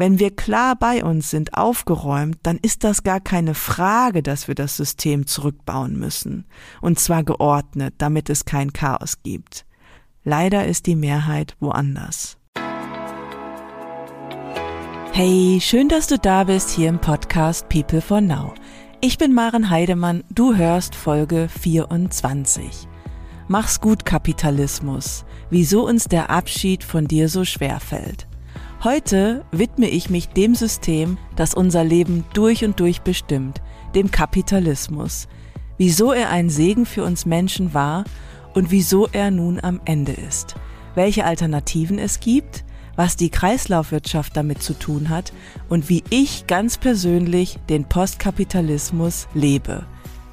Wenn wir klar bei uns sind, aufgeräumt, dann ist das gar keine Frage, dass wir das System zurückbauen müssen. Und zwar geordnet, damit es kein Chaos gibt. Leider ist die Mehrheit woanders. Hey, schön, dass du da bist hier im Podcast People for Now. Ich bin Maren Heidemann, du hörst Folge 24. Mach's gut, Kapitalismus. Wieso uns der Abschied von dir so schwer fällt. Heute widme ich mich dem System, das unser Leben durch und durch bestimmt, dem Kapitalismus. Wieso er ein Segen für uns Menschen war und wieso er nun am Ende ist. Welche Alternativen es gibt, was die Kreislaufwirtschaft damit zu tun hat und wie ich ganz persönlich den Postkapitalismus lebe.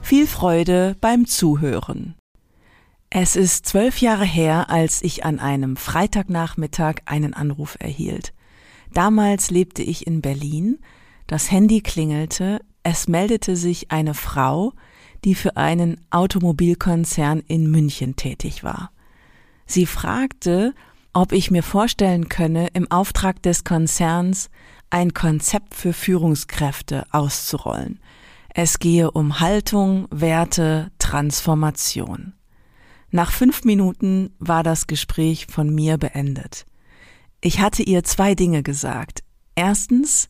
Viel Freude beim Zuhören. Es ist zwölf Jahre her, als ich an einem Freitagnachmittag einen Anruf erhielt. Damals lebte ich in Berlin, das Handy klingelte, es meldete sich eine Frau, die für einen Automobilkonzern in München tätig war. Sie fragte, ob ich mir vorstellen könne, im Auftrag des Konzerns ein Konzept für Führungskräfte auszurollen. Es gehe um Haltung, Werte, Transformation. Nach fünf Minuten war das Gespräch von mir beendet. Ich hatte ihr zwei Dinge gesagt. Erstens,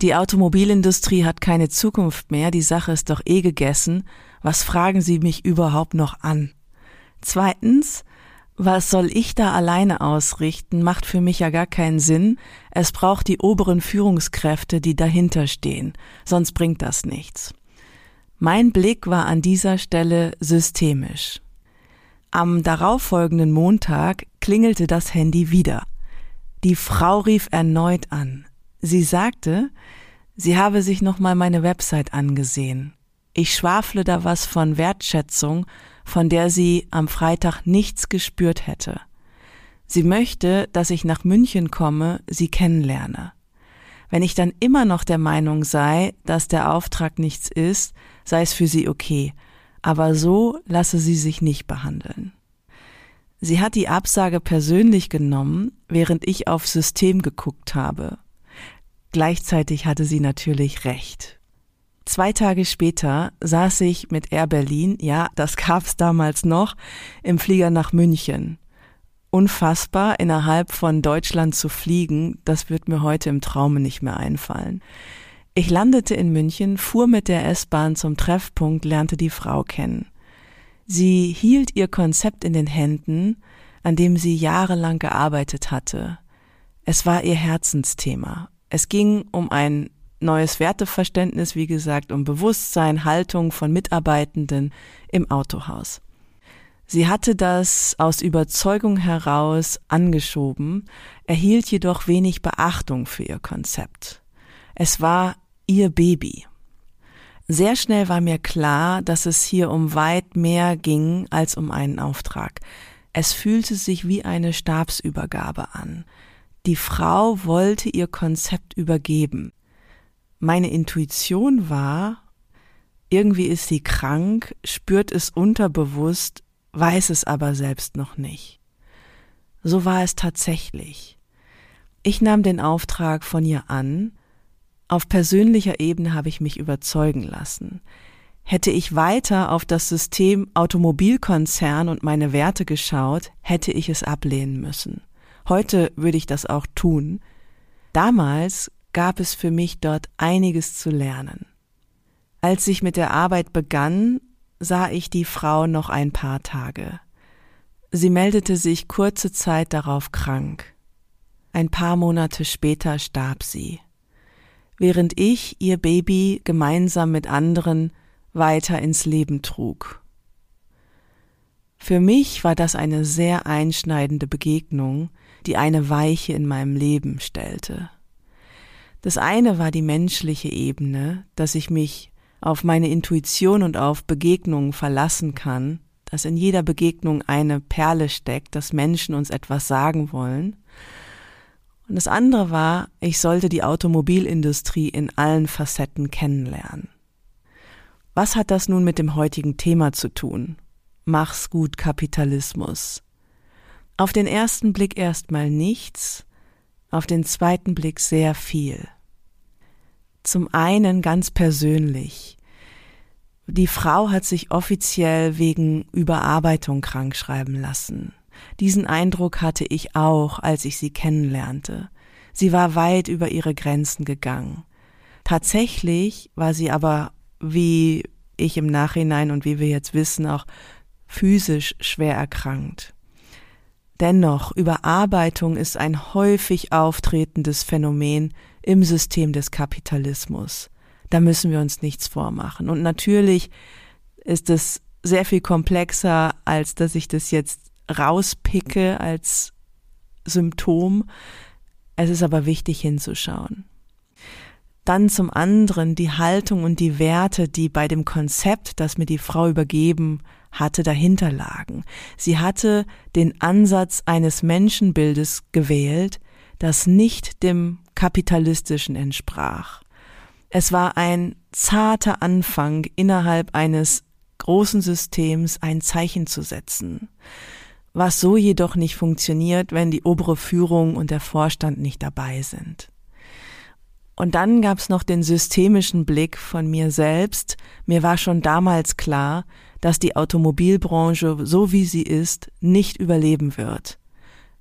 die Automobilindustrie hat keine Zukunft mehr, die Sache ist doch eh gegessen, was fragen Sie mich überhaupt noch an? Zweitens, was soll ich da alleine ausrichten, macht für mich ja gar keinen Sinn, es braucht die oberen Führungskräfte, die dahinter stehen, sonst bringt das nichts. Mein Blick war an dieser Stelle systemisch. Am darauffolgenden Montag klingelte das Handy wieder. Die Frau rief erneut an. Sie sagte, sie habe sich nochmal meine Website angesehen. Ich schwafle da was von Wertschätzung, von der sie am Freitag nichts gespürt hätte. Sie möchte, dass ich nach München komme, sie kennenlerne. Wenn ich dann immer noch der Meinung sei, dass der Auftrag nichts ist, sei es für sie okay, aber so lasse sie sich nicht behandeln. Sie hat die Absage persönlich genommen, während ich auf System geguckt habe. Gleichzeitig hatte sie natürlich recht. Zwei Tage später saß ich mit Air Berlin, ja, das gab's damals noch, im Flieger nach München. Unfassbar, innerhalb von Deutschland zu fliegen, das wird mir heute im Traume nicht mehr einfallen. Ich landete in München, fuhr mit der S-Bahn zum Treffpunkt, lernte die Frau kennen. Sie hielt ihr Konzept in den Händen, an dem sie jahrelang gearbeitet hatte. Es war ihr Herzensthema. Es ging um ein neues Werteverständnis, wie gesagt, um Bewusstsein, Haltung von Mitarbeitenden im Autohaus. Sie hatte das aus Überzeugung heraus angeschoben, erhielt jedoch wenig Beachtung für ihr Konzept. Es war ihr Baby. Sehr schnell war mir klar, dass es hier um weit mehr ging als um einen Auftrag. Es fühlte sich wie eine Stabsübergabe an. Die Frau wollte ihr Konzept übergeben. Meine Intuition war, irgendwie ist sie krank, spürt es unterbewusst, weiß es aber selbst noch nicht. So war es tatsächlich. Ich nahm den Auftrag von ihr an, auf persönlicher Ebene habe ich mich überzeugen lassen. Hätte ich weiter auf das System Automobilkonzern und meine Werte geschaut, hätte ich es ablehnen müssen. Heute würde ich das auch tun. Damals gab es für mich dort einiges zu lernen. Als ich mit der Arbeit begann, sah ich die Frau noch ein paar Tage. Sie meldete sich kurze Zeit darauf krank. Ein paar Monate später starb sie während ich ihr Baby gemeinsam mit anderen weiter ins Leben trug. Für mich war das eine sehr einschneidende Begegnung, die eine Weiche in meinem Leben stellte. Das eine war die menschliche Ebene, dass ich mich auf meine Intuition und auf Begegnungen verlassen kann, dass in jeder Begegnung eine Perle steckt, dass Menschen uns etwas sagen wollen, und das andere war, ich sollte die Automobilindustrie in allen Facetten kennenlernen. Was hat das nun mit dem heutigen Thema zu tun? Mach's gut Kapitalismus. Auf den ersten Blick erstmal nichts, auf den zweiten Blick sehr viel. Zum einen ganz persönlich. Die Frau hat sich offiziell wegen Überarbeitung krankschreiben lassen. Diesen Eindruck hatte ich auch, als ich sie kennenlernte. Sie war weit über ihre Grenzen gegangen. Tatsächlich war sie aber, wie ich im Nachhinein und wie wir jetzt wissen, auch physisch schwer erkrankt. Dennoch, Überarbeitung ist ein häufig auftretendes Phänomen im System des Kapitalismus. Da müssen wir uns nichts vormachen. Und natürlich ist es sehr viel komplexer, als dass ich das jetzt rauspicke als Symptom. Es ist aber wichtig hinzuschauen. Dann zum anderen die Haltung und die Werte, die bei dem Konzept, das mir die Frau übergeben hatte, dahinter lagen. Sie hatte den Ansatz eines Menschenbildes gewählt, das nicht dem kapitalistischen entsprach. Es war ein zarter Anfang, innerhalb eines großen Systems ein Zeichen zu setzen, was so jedoch nicht funktioniert, wenn die obere Führung und der Vorstand nicht dabei sind. Und dann gab's noch den systemischen Blick von mir selbst. Mir war schon damals klar, dass die Automobilbranche, so wie sie ist, nicht überleben wird.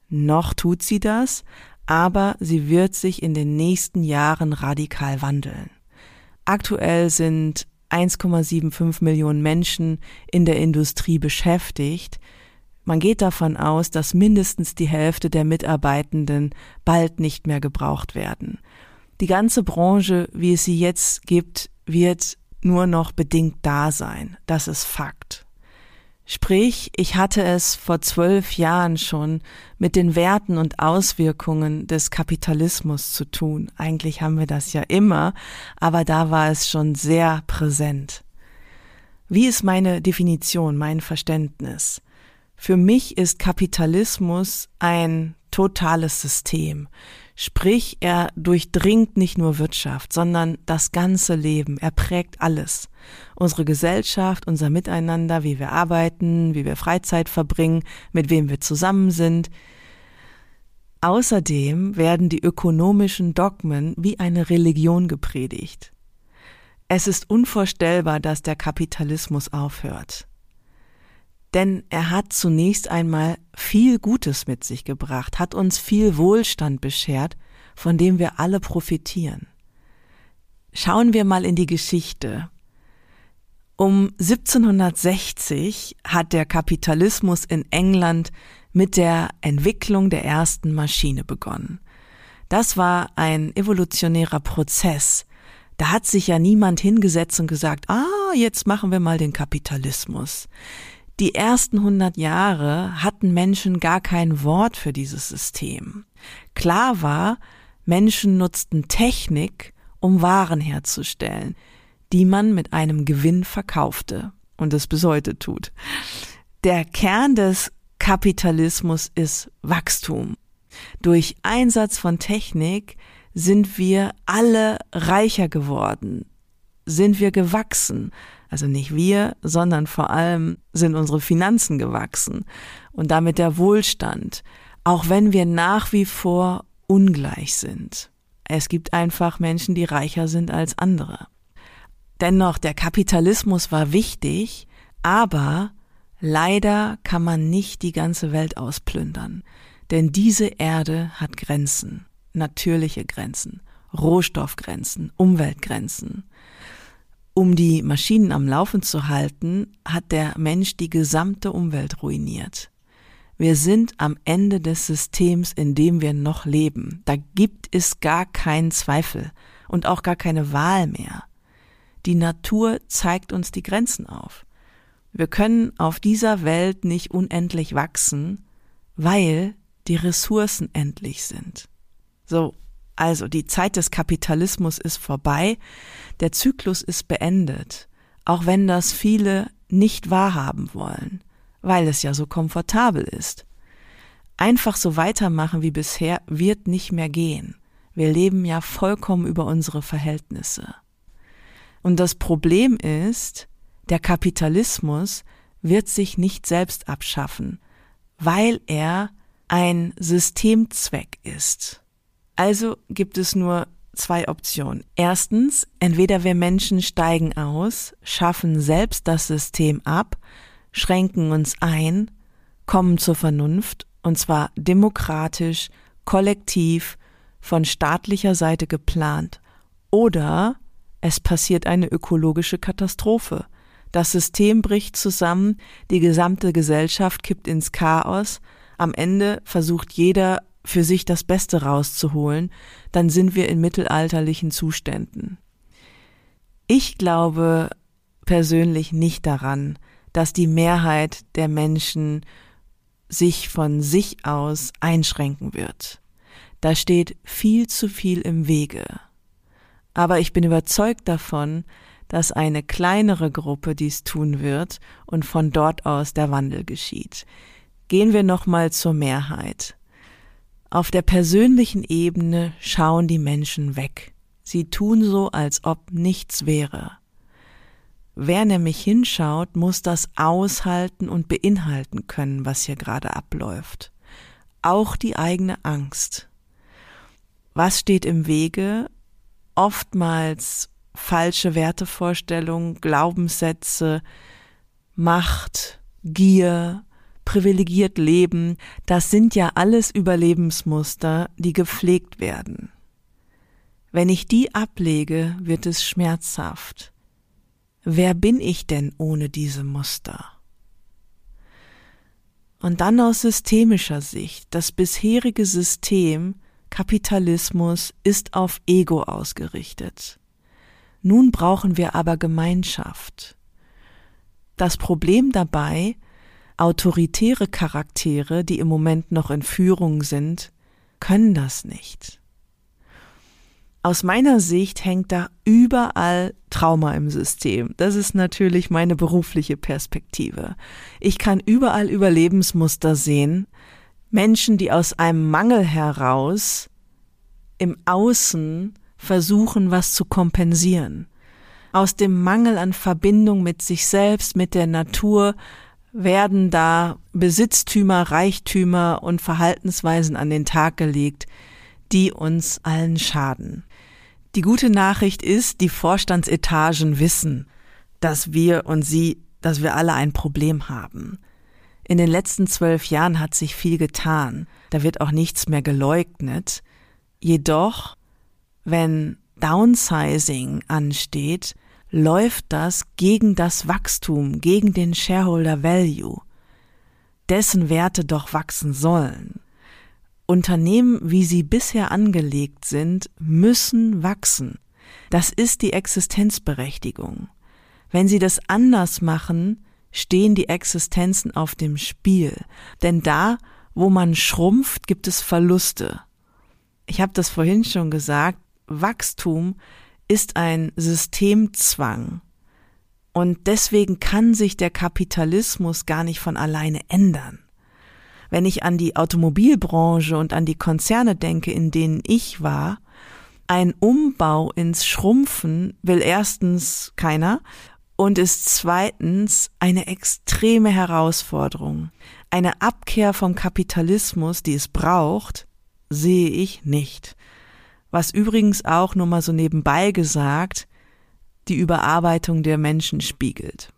Noch tut sie das, aber sie wird sich in den nächsten Jahren radikal wandeln. Aktuell sind 1,75 Millionen Menschen in der Industrie beschäftigt. Man geht davon aus, dass mindestens die Hälfte der Mitarbeitenden bald nicht mehr gebraucht werden. Die ganze Branche, wie es sie jetzt gibt, wird nur noch bedingt da sein. Das ist Fakt. Sprich, ich hatte es vor zwölf Jahren schon mit den Werten und Auswirkungen des Kapitalismus zu tun. Eigentlich haben wir das ja immer, aber da war es schon sehr präsent. Wie ist meine Definition, mein Verständnis? Für mich ist Kapitalismus ein totales System. Sprich, er durchdringt nicht nur Wirtschaft, sondern das ganze Leben. Er prägt alles. Unsere Gesellschaft, unser Miteinander, wie wir arbeiten, wie wir Freizeit verbringen, mit wem wir zusammen sind. Außerdem werden die ökonomischen Dogmen wie eine Religion gepredigt. Es ist unvorstellbar, dass der Kapitalismus aufhört. Denn er hat zunächst einmal viel Gutes mit sich gebracht, hat uns viel Wohlstand beschert, von dem wir alle profitieren. Schauen wir mal in die Geschichte. Um 1760 hat der Kapitalismus in England mit der Entwicklung der ersten Maschine begonnen. Das war ein evolutionärer Prozess. Da hat sich ja niemand hingesetzt und gesagt, ah, jetzt machen wir mal den Kapitalismus. Die ersten hundert Jahre hatten Menschen gar kein Wort für dieses System. Klar war, Menschen nutzten Technik, um Waren herzustellen, die man mit einem Gewinn verkaufte und es bis heute tut. Der Kern des Kapitalismus ist Wachstum. Durch Einsatz von Technik sind wir alle reicher geworden, sind wir gewachsen, also nicht wir, sondern vor allem sind unsere Finanzen gewachsen und damit der Wohlstand, auch wenn wir nach wie vor ungleich sind. Es gibt einfach Menschen, die reicher sind als andere. Dennoch, der Kapitalismus war wichtig, aber leider kann man nicht die ganze Welt ausplündern. Denn diese Erde hat Grenzen, natürliche Grenzen, Rohstoffgrenzen, Umweltgrenzen. Um die Maschinen am Laufen zu halten, hat der Mensch die gesamte Umwelt ruiniert. Wir sind am Ende des Systems, in dem wir noch leben. Da gibt es gar keinen Zweifel und auch gar keine Wahl mehr. Die Natur zeigt uns die Grenzen auf. Wir können auf dieser Welt nicht unendlich wachsen, weil die Ressourcen endlich sind. So, also die Zeit des Kapitalismus ist vorbei, der Zyklus ist beendet, auch wenn das viele nicht wahrhaben wollen, weil es ja so komfortabel ist. Einfach so weitermachen wie bisher wird nicht mehr gehen. Wir leben ja vollkommen über unsere Verhältnisse. Und das Problem ist, der Kapitalismus wird sich nicht selbst abschaffen, weil er ein Systemzweck ist. Also gibt es nur zwei Optionen. Erstens, entweder wir Menschen steigen aus, schaffen selbst das System ab, schränken uns ein, kommen zur Vernunft, und zwar demokratisch, kollektiv, von staatlicher Seite geplant. Oder es passiert eine ökologische Katastrophe. Das System bricht zusammen, die gesamte Gesellschaft kippt ins Chaos, am Ende versucht jeder für sich das Beste rauszuholen, dann sind wir in mittelalterlichen Zuständen. Ich glaube persönlich nicht daran, dass die Mehrheit der Menschen sich von sich aus einschränken wird. Da steht viel zu viel im Wege. Aber ich bin überzeugt davon, dass eine kleinere Gruppe dies tun wird und von dort aus der Wandel geschieht. Gehen wir nochmal zur Mehrheit. Auf der persönlichen Ebene schauen die Menschen weg. Sie tun so, als ob nichts wäre. Wer nämlich hinschaut, muss das aushalten und beinhalten können, was hier gerade abläuft. Auch die eigene Angst. Was steht im Wege? Oftmals falsche Wertevorstellungen, Glaubenssätze, Macht, Gier, privilegiert leben, das sind ja alles Überlebensmuster, die gepflegt werden. Wenn ich die ablege, wird es schmerzhaft. Wer bin ich denn ohne diese Muster? Und dann aus systemischer Sicht, das bisherige System Kapitalismus ist auf Ego ausgerichtet. Nun brauchen wir aber Gemeinschaft. Das Problem dabei, autoritäre Charaktere, die im Moment noch in Führung sind, können das nicht. Aus meiner Sicht hängt da überall Trauma im System. Das ist natürlich meine berufliche Perspektive. Ich kann überall Überlebensmuster sehen. Menschen, die aus einem Mangel heraus im Außen versuchen, was zu kompensieren. Aus dem Mangel an Verbindung mit sich selbst, mit der Natur, werden da Besitztümer, Reichtümer und Verhaltensweisen an den Tag gelegt, die uns allen schaden. Die gute Nachricht ist, die Vorstandsetagen wissen, dass wir und sie, dass wir alle ein Problem haben. In den letzten zwölf Jahren hat sich viel getan. Da wird auch nichts mehr geleugnet. Jedoch, wenn Downsizing ansteht, läuft das gegen das Wachstum, gegen den Shareholder Value, dessen Werte doch wachsen sollen. Unternehmen, wie sie bisher angelegt sind, müssen wachsen. Das ist die Existenzberechtigung. Wenn sie das anders machen, stehen die Existenzen auf dem Spiel. Denn da, wo man schrumpft, gibt es Verluste. Ich habe das vorhin schon gesagt, Wachstum ist ein Systemzwang. Und deswegen kann sich der Kapitalismus gar nicht von alleine ändern. Wenn ich an die Automobilbranche und an die Konzerne denke, in denen ich war, ein Umbau ins Schrumpfen will erstens keiner und ist zweitens eine extreme Herausforderung. Eine Abkehr vom Kapitalismus, die es braucht, sehe ich nicht was übrigens auch nur mal so nebenbei gesagt die Überarbeitung der Menschen spiegelt.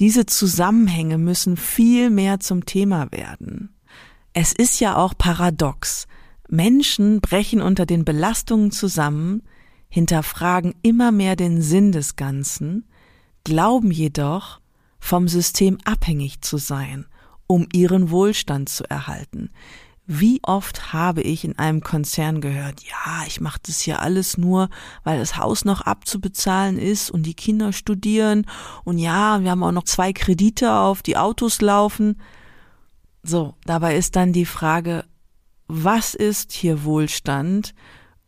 Diese Zusammenhänge müssen viel mehr zum Thema werden. Es ist ja auch paradox. Menschen brechen unter den Belastungen zusammen, hinterfragen immer mehr den Sinn des Ganzen, glauben jedoch, vom System abhängig zu sein, um ihren Wohlstand zu erhalten. Wie oft habe ich in einem Konzern gehört, ja, ich mache das hier alles nur, weil das Haus noch abzubezahlen ist und die Kinder studieren und ja, wir haben auch noch zwei Kredite auf, die Autos laufen. So, dabei ist dann die Frage, was ist hier Wohlstand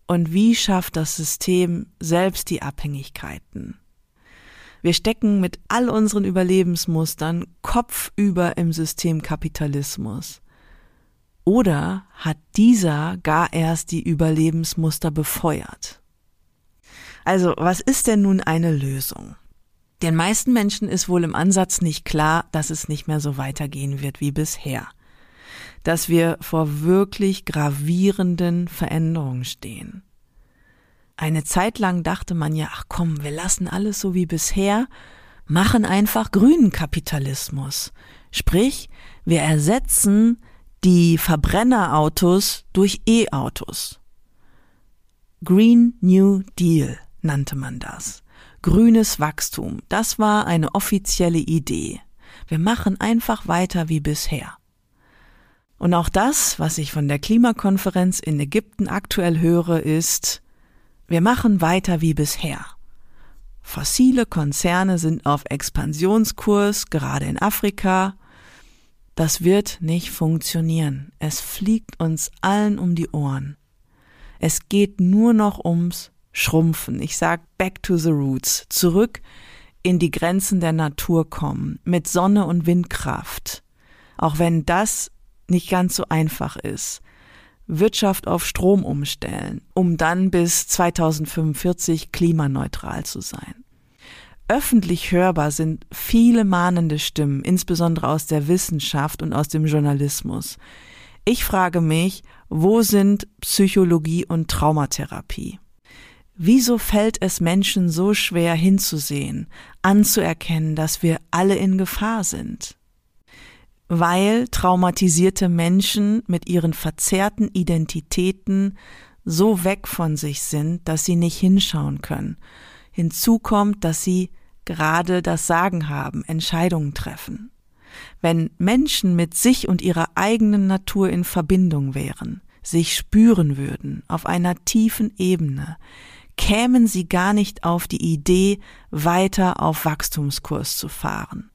und wie schafft das System selbst die Abhängigkeiten? Wir stecken mit all unseren Überlebensmustern kopfüber im System Kapitalismus. Oder hat dieser gar erst die Überlebensmuster befeuert? Also, was ist denn nun eine Lösung? Den meisten Menschen ist wohl im Ansatz nicht klar, dass es nicht mehr so weitergehen wird wie bisher. dass wir vor wirklich gravierenden Veränderungen stehen. Eine Zeit lang dachte man ja, ach komm, wir lassen alles so wie bisher, machen einfach grünen Kapitalismus. Sprich, wir ersetzen die Verbrennerautos durch E-Autos. Green New Deal nannte man das. Grünes Wachstum, das war eine offizielle Idee. Wir machen einfach weiter wie bisher. Und auch das, was ich von der Klimakonferenz in Ägypten aktuell höre, ist, wir machen weiter wie bisher. Fossile Konzerne sind auf Expansionskurs, gerade in Afrika. Das wird nicht funktionieren. Es fliegt uns allen um die Ohren. Es geht nur noch ums Schrumpfen. Ich sag back to the roots. Zurück in die Grenzen der Natur kommen. Mit Sonne und Windkraft. Auch wenn das nicht ganz so einfach ist. Wirtschaft auf Strom umstellen, um dann bis 2045 klimaneutral zu sein. Öffentlich hörbar sind viele mahnende Stimmen, insbesondere aus der Wissenschaft und aus dem Journalismus. Ich frage mich, wo sind Psychologie und Traumatherapie? Wieso fällt es Menschen so schwer hinzusehen, anzuerkennen, dass wir alle in Gefahr sind? weil traumatisierte Menschen mit ihren verzerrten Identitäten so weg von sich sind, dass sie nicht hinschauen können. Hinzu kommt, dass sie gerade das Sagen haben, Entscheidungen treffen. Wenn Menschen mit sich und ihrer eigenen Natur in Verbindung wären, sich spüren würden auf einer tiefen Ebene, kämen sie gar nicht auf die Idee, weiter auf Wachstumskurs zu fahren.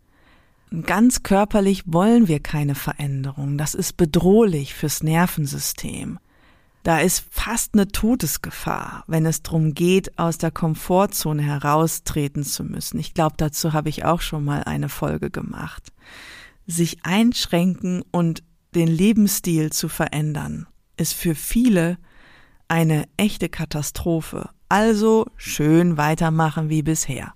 Ganz körperlich wollen wir keine Veränderung. Das ist bedrohlich fürs Nervensystem. Da ist fast eine Todesgefahr, wenn es darum geht, aus der Komfortzone heraustreten zu müssen. Ich glaube, dazu habe ich auch schon mal eine Folge gemacht. Sich einschränken und den Lebensstil zu verändern, ist für viele eine echte Katastrophe. Also schön weitermachen wie bisher.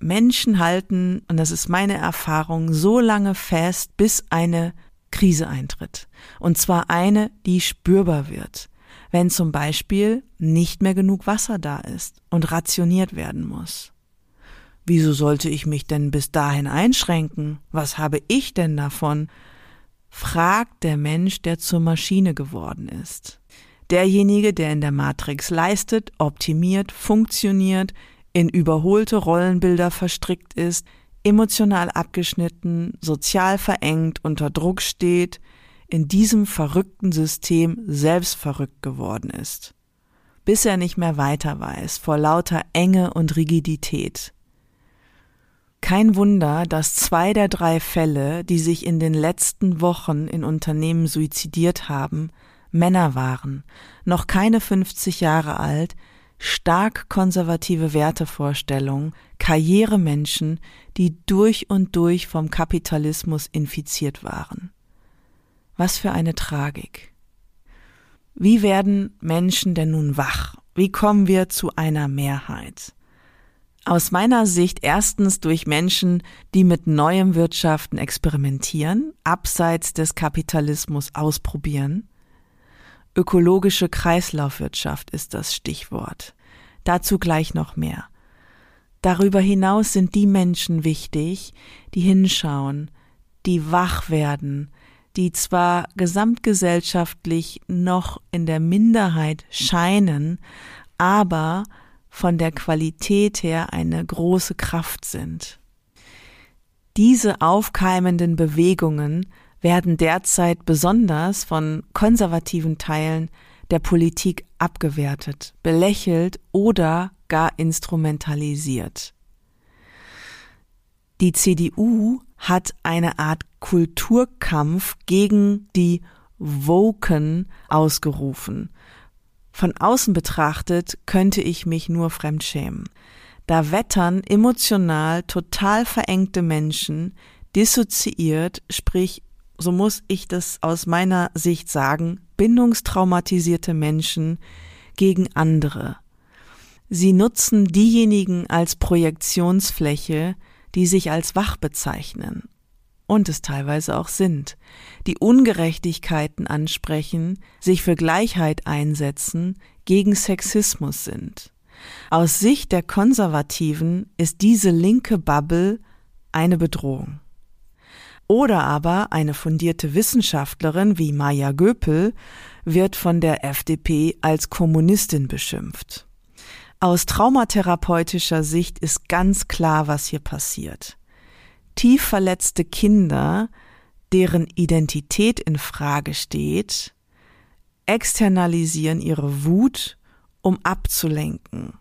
Menschen halten, und das ist meine Erfahrung, so lange fest, bis eine Krise eintritt. Und zwar eine, die spürbar wird. Wenn zum Beispiel nicht mehr genug Wasser da ist und rationiert werden muss. Wieso sollte ich mich denn bis dahin einschränken? Was habe ich denn davon? fragt der Mensch, der zur Maschine geworden ist. Derjenige, der in der Matrix leistet, optimiert, funktioniert, in überholte Rollenbilder verstrickt ist, emotional abgeschnitten, sozial verengt, unter Druck steht, in diesem verrückten System selbst verrückt geworden ist, bis er nicht mehr weiter weiß vor lauter Enge und Rigidität. Kein Wunder, dass zwei der drei Fälle, die sich in den letzten Wochen in Unternehmen suizidiert haben, Männer waren, noch keine 50 Jahre alt, stark konservative Wertevorstellungen, Karrieremenschen, die durch und durch vom Kapitalismus infiziert waren. Was für eine Tragik. Wie werden Menschen denn nun wach? Wie kommen wir zu einer Mehrheit? Aus meiner Sicht erstens durch Menschen, die mit neuem Wirtschaften experimentieren, abseits des Kapitalismus ausprobieren, Ökologische Kreislaufwirtschaft ist das Stichwort. Dazu gleich noch mehr. Darüber hinaus sind die Menschen wichtig, die hinschauen, die wach werden, die zwar gesamtgesellschaftlich noch in der Minderheit scheinen, aber von der Qualität her eine große Kraft sind. Diese aufkeimenden Bewegungen werden derzeit besonders von konservativen Teilen der Politik abgewertet, belächelt oder gar instrumentalisiert. Die CDU hat eine Art Kulturkampf gegen die Woken ausgerufen. Von außen betrachtet könnte ich mich nur fremdschämen. Da wettern emotional total verengte Menschen, dissoziiert, sprich so muss ich das aus meiner Sicht sagen, bindungstraumatisierte Menschen gegen andere. Sie nutzen diejenigen als Projektionsfläche, die sich als wach bezeichnen. und es teilweise auch sind, die Ungerechtigkeiten ansprechen, sich für Gleichheit einsetzen, gegen Sexismus sind. Aus Sicht der Konservativen ist diese linke Bubble eine Bedrohung. Oder aber eine fundierte Wissenschaftlerin wie Maja Göpel wird von der FDP als Kommunistin beschimpft. Aus traumatherapeutischer Sicht ist ganz klar, was hier passiert. Tief verletzte Kinder, deren Identität in Frage steht, externalisieren ihre Wut, um abzulenken.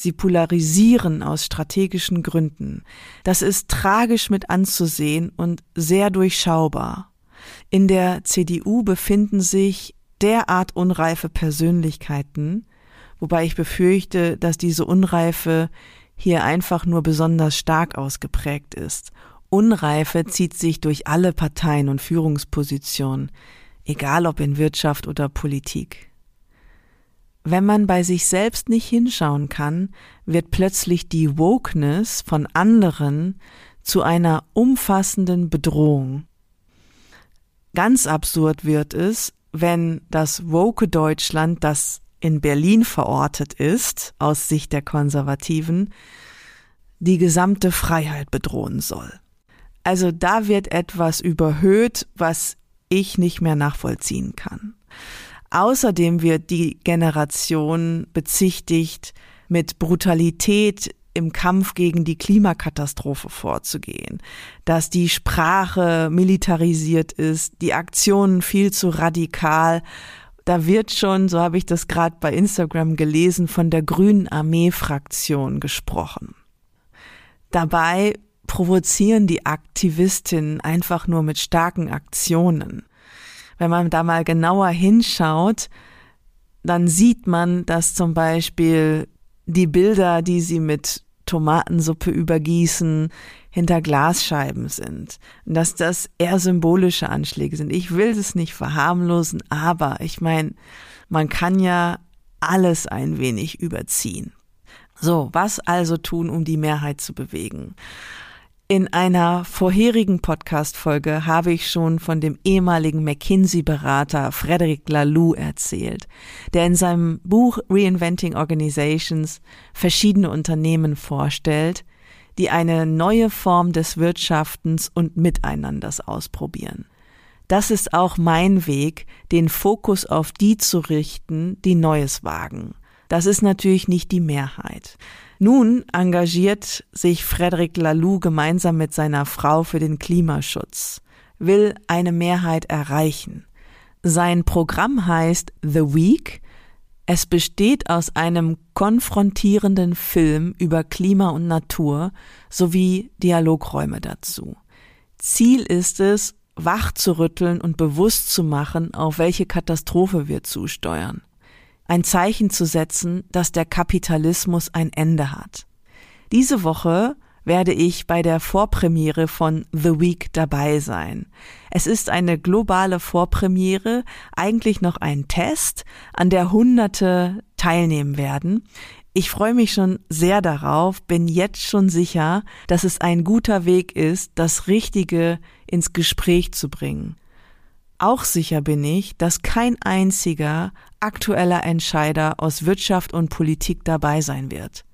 Sie polarisieren aus strategischen Gründen. Das ist tragisch mit anzusehen und sehr durchschaubar. In der CDU befinden sich derart unreife Persönlichkeiten, wobei ich befürchte, dass diese Unreife hier einfach nur besonders stark ausgeprägt ist. Unreife zieht sich durch alle Parteien und Führungspositionen, egal ob in Wirtschaft oder Politik. Wenn man bei sich selbst nicht hinschauen kann, wird plötzlich die Wokeness von anderen zu einer umfassenden Bedrohung. Ganz absurd wird es, wenn das woke Deutschland, das in Berlin verortet ist, aus Sicht der Konservativen, die gesamte Freiheit bedrohen soll. Also da wird etwas überhöht, was ich nicht mehr nachvollziehen kann. Außerdem wird die Generation bezichtigt, mit Brutalität im Kampf gegen die Klimakatastrophe vorzugehen, dass die Sprache militarisiert ist, die Aktionen viel zu radikal. Da wird schon, so habe ich das gerade bei Instagram gelesen, von der Grünen Armee-Fraktion gesprochen. Dabei provozieren die Aktivistinnen einfach nur mit starken Aktionen wenn man da mal genauer hinschaut, dann sieht man, dass zum Beispiel die Bilder, die sie mit Tomatensuppe übergießen, hinter Glasscheiben sind. dass das eher symbolische Anschläge sind. Ich will es nicht verharmlosen, aber ich meine, man kann ja alles ein wenig überziehen. So, was also tun, um die Mehrheit zu bewegen? In einer vorherigen Podcast-Folge habe ich schon von dem ehemaligen McKinsey-Berater Frederic Laloux erzählt, der in seinem Buch Reinventing Organizations verschiedene Unternehmen vorstellt, die eine neue Form des Wirtschaftens und Miteinanders ausprobieren. Das ist auch mein Weg, den Fokus auf die zu richten, die Neues wagen. Das ist natürlich nicht die Mehrheit. Nun engagiert sich Frederic Laloux gemeinsam mit seiner Frau für den Klimaschutz, will eine Mehrheit erreichen. Sein Programm heißt The Week. Es besteht aus einem konfrontierenden Film über Klima und Natur sowie Dialogräume dazu. Ziel ist es, wach zu rütteln und bewusst zu machen, auf welche Katastrophe wir zusteuern ein Zeichen zu setzen, dass der Kapitalismus ein Ende hat. Diese Woche werde ich bei der Vorpremiere von The Week dabei sein. Es ist eine globale Vorpremiere, eigentlich noch ein Test, an der Hunderte teilnehmen werden. Ich freue mich schon sehr darauf, bin jetzt schon sicher, dass es ein guter Weg ist, das Richtige ins Gespräch zu bringen. Auch sicher bin ich, dass kein einziger aktueller Entscheider aus Wirtschaft und Politik dabei sein wird.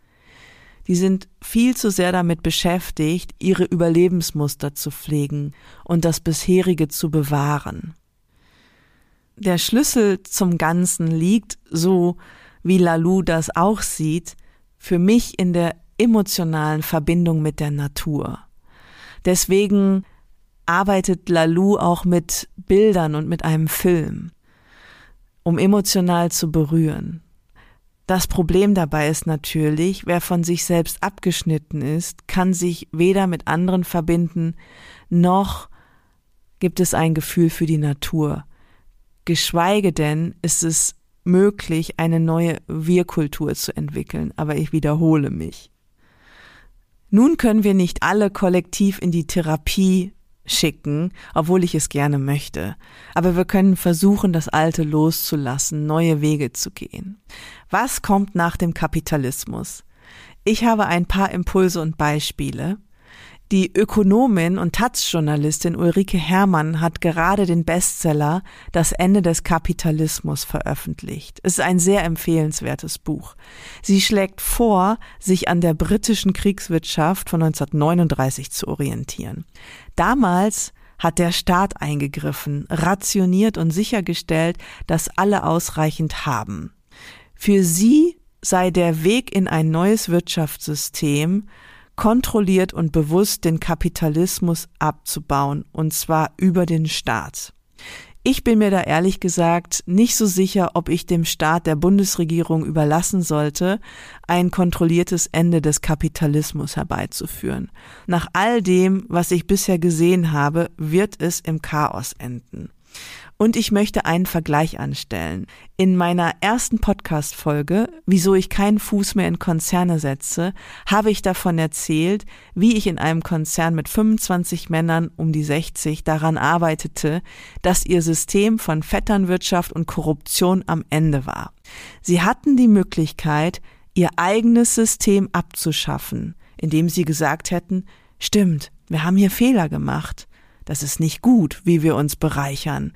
Die sind viel zu sehr damit beschäftigt, ihre Überlebensmuster zu pflegen und das bisherige zu bewahren. Der Schlüssel zum Ganzen liegt, so wie Lalou das auch sieht, für mich in der emotionalen Verbindung mit der Natur. Deswegen arbeitet Lalou auch mit Bildern und mit einem Film, um emotional zu berühren. Das Problem dabei ist natürlich, wer von sich selbst abgeschnitten ist, kann sich weder mit anderen verbinden, noch gibt es ein Gefühl für die Natur. Geschweige denn ist es möglich, eine neue Wir-Kultur zu entwickeln, aber ich wiederhole mich. Nun können wir nicht alle kollektiv in die Therapie schicken, obwohl ich es gerne möchte. Aber wir können versuchen, das Alte loszulassen, neue Wege zu gehen. Was kommt nach dem Kapitalismus? Ich habe ein paar Impulse und Beispiele. Die Ökonomin und Taz-Journalistin Ulrike Herrmann hat gerade den Bestseller Das Ende des Kapitalismus veröffentlicht. Es ist ein sehr empfehlenswertes Buch. Sie schlägt vor, sich an der britischen Kriegswirtschaft von 1939 zu orientieren. Damals hat der Staat eingegriffen, rationiert und sichergestellt, dass alle ausreichend haben. Für sie sei der Weg in ein neues Wirtschaftssystem kontrolliert und bewusst den Kapitalismus abzubauen, und zwar über den Staat. Ich bin mir da ehrlich gesagt nicht so sicher, ob ich dem Staat der Bundesregierung überlassen sollte, ein kontrolliertes Ende des Kapitalismus herbeizuführen. Nach all dem, was ich bisher gesehen habe, wird es im Chaos enden. Und ich möchte einen Vergleich anstellen. In meiner ersten Podcast-Folge, wieso ich keinen Fuß mehr in Konzerne setze, habe ich davon erzählt, wie ich in einem Konzern mit 25 Männern um die 60 daran arbeitete, dass ihr System von Vetternwirtschaft und Korruption am Ende war. Sie hatten die Möglichkeit, ihr eigenes System abzuschaffen, indem sie gesagt hätten, stimmt, wir haben hier Fehler gemacht. Das ist nicht gut, wie wir uns bereichern.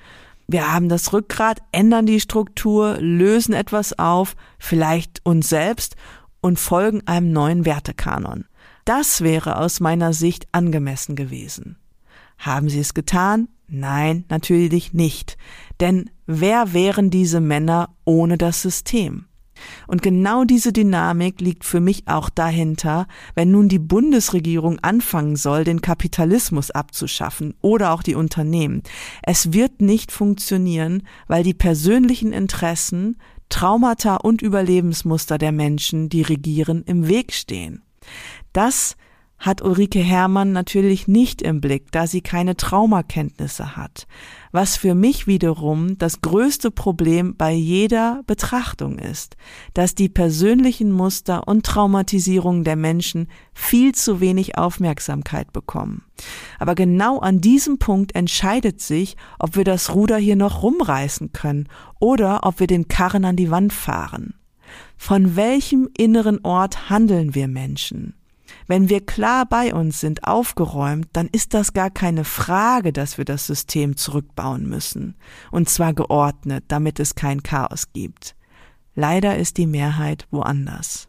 Wir haben das Rückgrat, ändern die Struktur, lösen etwas auf, vielleicht uns selbst und folgen einem neuen Wertekanon. Das wäre aus meiner Sicht angemessen gewesen. Haben sie es getan? Nein, natürlich nicht. Denn wer wären diese Männer ohne das System? Und genau diese Dynamik liegt für mich auch dahinter, wenn nun die Bundesregierung anfangen soll, den Kapitalismus abzuschaffen oder auch die Unternehmen. Es wird nicht funktionieren, weil die persönlichen Interessen, Traumata und Überlebensmuster der Menschen, die regieren, im Weg stehen. Das hat Ulrike Herrmann natürlich nicht im Blick, da sie keine Traumakenntnisse hat, was für mich wiederum das größte Problem bei jeder Betrachtung ist, dass die persönlichen Muster und Traumatisierungen der Menschen viel zu wenig Aufmerksamkeit bekommen. Aber genau an diesem Punkt entscheidet sich, ob wir das Ruder hier noch rumreißen können oder ob wir den Karren an die Wand fahren. Von welchem inneren Ort handeln wir Menschen? Wenn wir klar bei uns sind, aufgeräumt, dann ist das gar keine Frage, dass wir das System zurückbauen müssen. Und zwar geordnet, damit es kein Chaos gibt. Leider ist die Mehrheit woanders.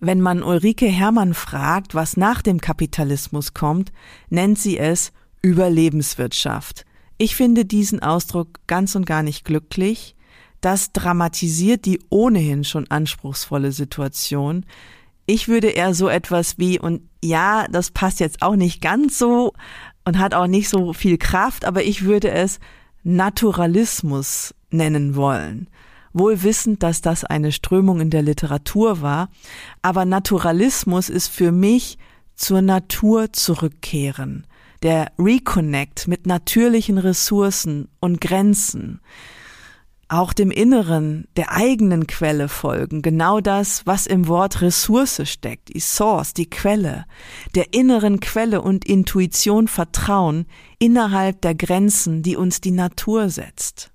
Wenn man Ulrike Hermann fragt, was nach dem Kapitalismus kommt, nennt sie es Überlebenswirtschaft. Ich finde diesen Ausdruck ganz und gar nicht glücklich. Das dramatisiert die ohnehin schon anspruchsvolle Situation. Ich würde eher so etwas wie, und ja, das passt jetzt auch nicht ganz so und hat auch nicht so viel Kraft, aber ich würde es Naturalismus nennen wollen. Wohl wissend, dass das eine Strömung in der Literatur war, aber Naturalismus ist für mich zur Natur zurückkehren, der Reconnect mit natürlichen Ressourcen und Grenzen auch dem Inneren der eigenen Quelle folgen, genau das, was im Wort Ressource steckt, die Source, die Quelle, der inneren Quelle und Intuition vertrauen innerhalb der Grenzen, die uns die Natur setzt.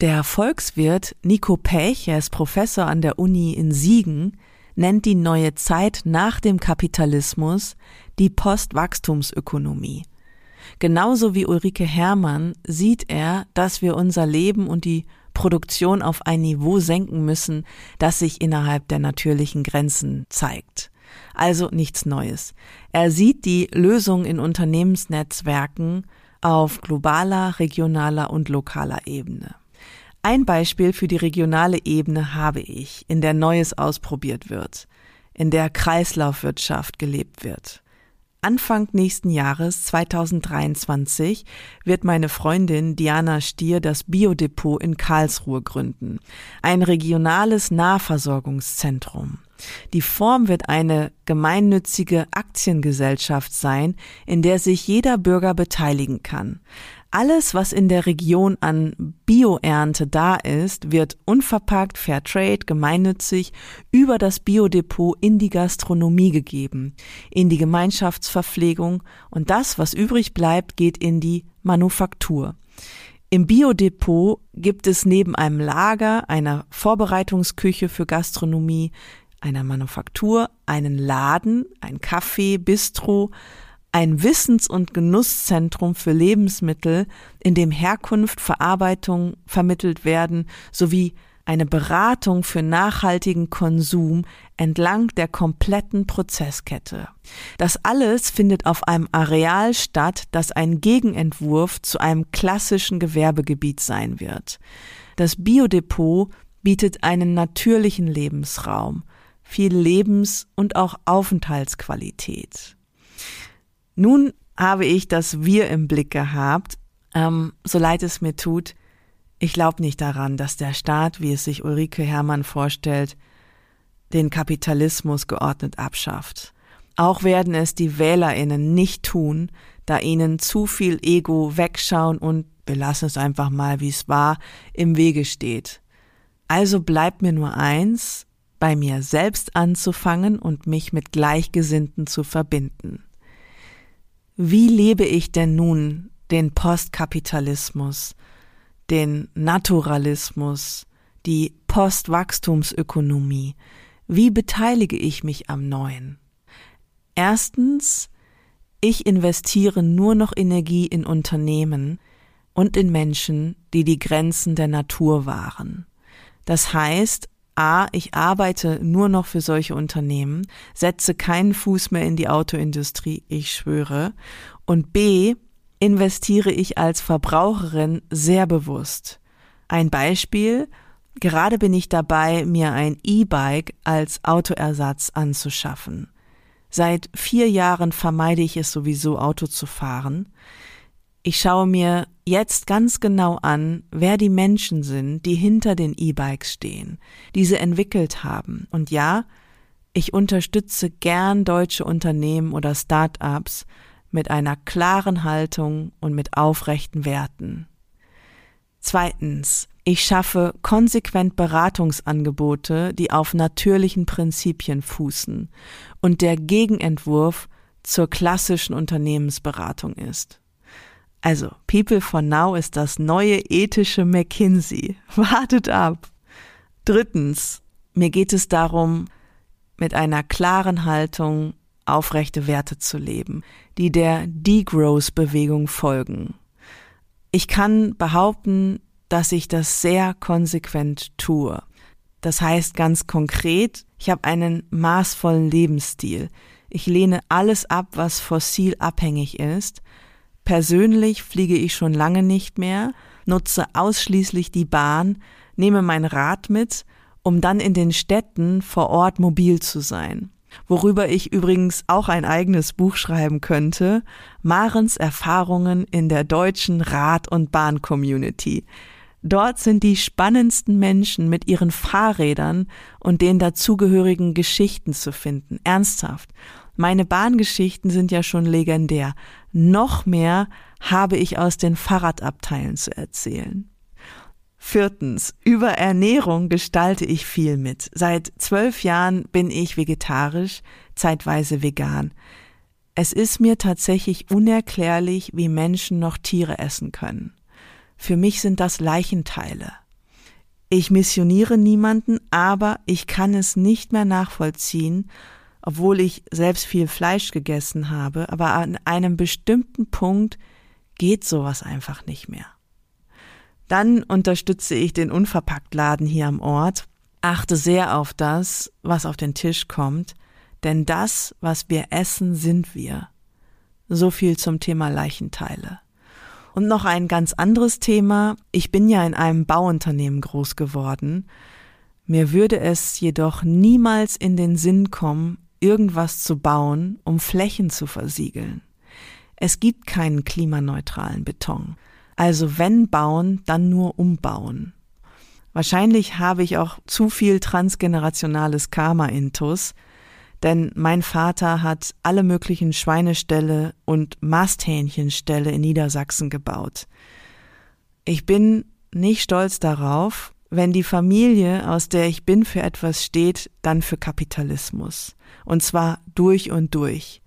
Der Volkswirt Nico Pech, er ist Professor an der Uni in Siegen, nennt die neue Zeit nach dem Kapitalismus die Postwachstumsökonomie. Genauso wie Ulrike Herrmann sieht er, dass wir unser Leben und die Produktion auf ein Niveau senken müssen, das sich innerhalb der natürlichen Grenzen zeigt. Also nichts Neues. Er sieht die Lösung in Unternehmensnetzwerken auf globaler, regionaler und lokaler Ebene. Ein Beispiel für die regionale Ebene habe ich, in der Neues ausprobiert wird, in der Kreislaufwirtschaft gelebt wird. Anfang nächsten Jahres 2023 wird meine Freundin Diana Stier das Biodepot in Karlsruhe gründen. Ein regionales Nahversorgungszentrum. Die Form wird eine gemeinnützige Aktiengesellschaft sein, in der sich jeder Bürger beteiligen kann. Alles, was in der Region an Bioernte da ist, wird unverpackt, Fairtrade, gemeinnützig über das Biodepot in die Gastronomie gegeben, in die Gemeinschaftsverpflegung und das, was übrig bleibt, geht in die Manufaktur. Im Biodepot gibt es neben einem Lager, einer Vorbereitungsküche für Gastronomie, einer Manufaktur, einen Laden, ein Café, Bistro, ein Wissens- und Genusszentrum für Lebensmittel, in dem Herkunft, Verarbeitung vermittelt werden, sowie eine Beratung für nachhaltigen Konsum entlang der kompletten Prozesskette. Das alles findet auf einem Areal statt, das ein Gegenentwurf zu einem klassischen Gewerbegebiet sein wird. Das Biodepot bietet einen natürlichen Lebensraum, viel Lebens- und auch Aufenthaltsqualität. Nun habe ich das Wir im Blick gehabt, ähm, so leid es mir tut, ich glaube nicht daran, dass der Staat, wie es sich Ulrike Hermann vorstellt, den Kapitalismus geordnet abschafft. Auch werden es die Wählerinnen nicht tun, da ihnen zu viel Ego wegschauen und wir lassen es einfach mal, wie es war, im Wege steht. Also bleibt mir nur eins, bei mir selbst anzufangen und mich mit Gleichgesinnten zu verbinden. Wie lebe ich denn nun den Postkapitalismus, den Naturalismus, die Postwachstumsökonomie? Wie beteilige ich mich am Neuen? Erstens, ich investiere nur noch Energie in Unternehmen und in Menschen, die die Grenzen der Natur wahren. Das heißt, A, ich arbeite nur noch für solche Unternehmen, setze keinen Fuß mehr in die Autoindustrie, ich schwöre. Und B, investiere ich als Verbraucherin sehr bewusst. Ein Beispiel, gerade bin ich dabei, mir ein E-Bike als Autoersatz anzuschaffen. Seit vier Jahren vermeide ich es sowieso, Auto zu fahren. Ich schaue mir jetzt ganz genau an, wer die Menschen sind, die hinter den E-Bikes stehen, diese entwickelt haben. Und ja, ich unterstütze gern deutsche Unternehmen oder Start-ups mit einer klaren Haltung und mit aufrechten Werten. Zweitens, ich schaffe konsequent Beratungsangebote, die auf natürlichen Prinzipien fußen und der Gegenentwurf zur klassischen Unternehmensberatung ist. Also, People for Now ist das neue ethische McKinsey. Wartet ab. Drittens, mir geht es darum, mit einer klaren Haltung aufrechte Werte zu leben, die der Degrowth-Bewegung folgen. Ich kann behaupten, dass ich das sehr konsequent tue. Das heißt ganz konkret, ich habe einen maßvollen Lebensstil. Ich lehne alles ab, was fossil abhängig ist Persönlich fliege ich schon lange nicht mehr, nutze ausschließlich die Bahn, nehme mein Rad mit, um dann in den Städten vor Ort mobil zu sein. Worüber ich übrigens auch ein eigenes Buch schreiben könnte, Marens Erfahrungen in der deutschen Rad- und Bahn-Community. Dort sind die spannendsten Menschen mit ihren Fahrrädern und den dazugehörigen Geschichten zu finden. Ernsthaft. Meine Bahngeschichten sind ja schon legendär. Noch mehr habe ich aus den Fahrradabteilen zu erzählen. Viertens, über Ernährung gestalte ich viel mit. Seit zwölf Jahren bin ich vegetarisch, zeitweise vegan. Es ist mir tatsächlich unerklärlich, wie Menschen noch Tiere essen können. Für mich sind das Leichenteile. Ich missioniere niemanden, aber ich kann es nicht mehr nachvollziehen, obwohl ich selbst viel Fleisch gegessen habe, aber an einem bestimmten Punkt geht sowas einfach nicht mehr. Dann unterstütze ich den Unverpacktladen hier am Ort, achte sehr auf das, was auf den Tisch kommt, denn das, was wir essen, sind wir. So viel zum Thema Leichenteile. Und noch ein ganz anderes Thema. Ich bin ja in einem Bauunternehmen groß geworden. Mir würde es jedoch niemals in den Sinn kommen, irgendwas zu bauen, um Flächen zu versiegeln. Es gibt keinen klimaneutralen Beton. Also wenn bauen, dann nur umbauen. Wahrscheinlich habe ich auch zu viel transgenerationales Karma intus, denn mein Vater hat alle möglichen Schweineställe und Masthähnchenställe in Niedersachsen gebaut. Ich bin nicht stolz darauf, wenn die Familie, aus der ich bin, für etwas steht, dann für Kapitalismus. Und zwar durch und durch.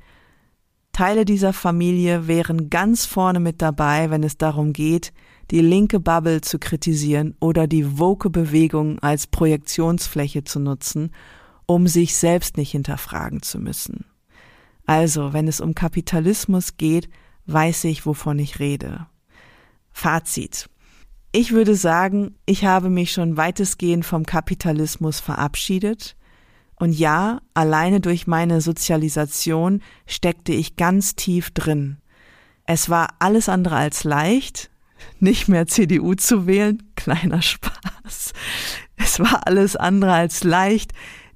Teile dieser Familie wären ganz vorne mit dabei, wenn es darum geht, die linke Bubble zu kritisieren oder die woke Bewegung als Projektionsfläche zu nutzen, um sich selbst nicht hinterfragen zu müssen. Also, wenn es um Kapitalismus geht, weiß ich, wovon ich rede. Fazit. Ich würde sagen, ich habe mich schon weitestgehend vom Kapitalismus verabschiedet. Und ja, alleine durch meine Sozialisation steckte ich ganz tief drin. Es war alles andere als leicht, nicht mehr CDU zu wählen, kleiner Spaß. Es war alles andere als leicht,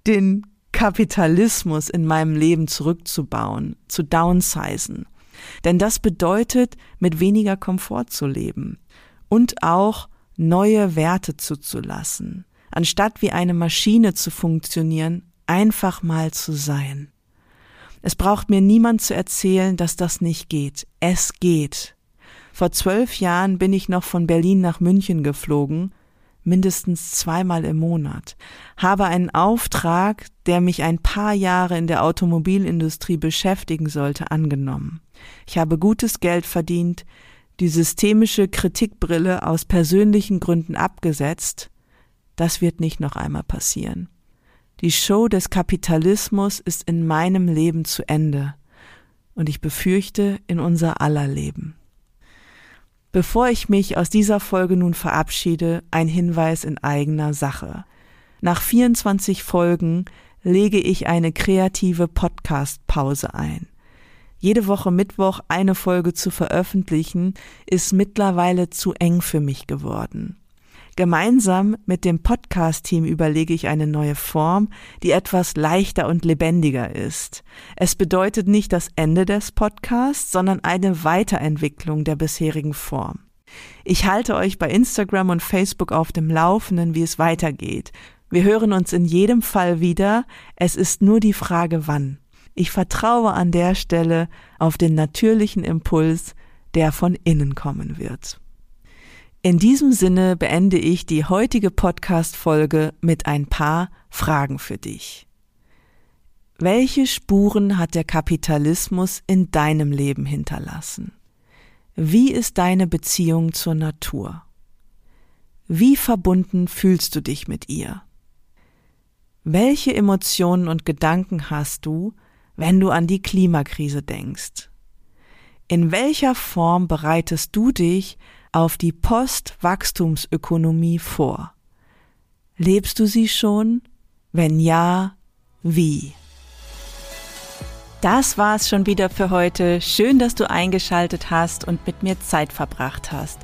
den Kapitalismus in meinem Leben zurückzubauen, zu downsizen. Denn das bedeutet, mit weniger Komfort zu leben und auch neue Werte zuzulassen, anstatt wie eine Maschine zu funktionieren, einfach mal zu sein. Es braucht mir niemand zu erzählen, dass das nicht geht. Es geht. Vor zwölf Jahren bin ich noch von Berlin nach München geflogen, mindestens zweimal im Monat, habe einen Auftrag, der mich ein paar Jahre in der Automobilindustrie beschäftigen sollte, angenommen. Ich habe gutes Geld verdient, die systemische Kritikbrille aus persönlichen Gründen abgesetzt. Das wird nicht noch einmal passieren. Die Show des Kapitalismus ist in meinem Leben zu Ende und ich befürchte in unser aller Leben. Bevor ich mich aus dieser Folge nun verabschiede, ein Hinweis in eigener Sache. Nach 24 Folgen lege ich eine kreative Podcast-Pause ein. Jede Woche Mittwoch eine Folge zu veröffentlichen, ist mittlerweile zu eng für mich geworden. Gemeinsam mit dem Podcast-Team überlege ich eine neue Form, die etwas leichter und lebendiger ist. Es bedeutet nicht das Ende des Podcasts, sondern eine Weiterentwicklung der bisherigen Form. Ich halte euch bei Instagram und Facebook auf dem Laufenden, wie es weitergeht. Wir hören uns in jedem Fall wieder. Es ist nur die Frage, wann. Ich vertraue an der Stelle auf den natürlichen Impuls, der von innen kommen wird. In diesem Sinne beende ich die heutige Podcast-Folge mit ein paar Fragen für dich. Welche Spuren hat der Kapitalismus in deinem Leben hinterlassen? Wie ist deine Beziehung zur Natur? Wie verbunden fühlst du dich mit ihr? Welche Emotionen und Gedanken hast du, wenn du an die Klimakrise denkst? In welcher Form bereitest du dich auf die Postwachstumsökonomie vor? Lebst du sie schon? Wenn ja, wie? Das war's schon wieder für heute. Schön, dass du eingeschaltet hast und mit mir Zeit verbracht hast.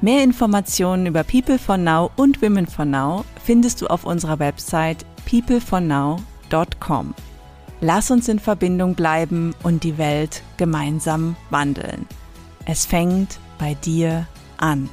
Mehr Informationen über People for Now und Women for Now findest du auf unserer Website peoplefornow.com. Lass uns in Verbindung bleiben und die Welt gemeinsam wandeln. Es fängt bei dir an.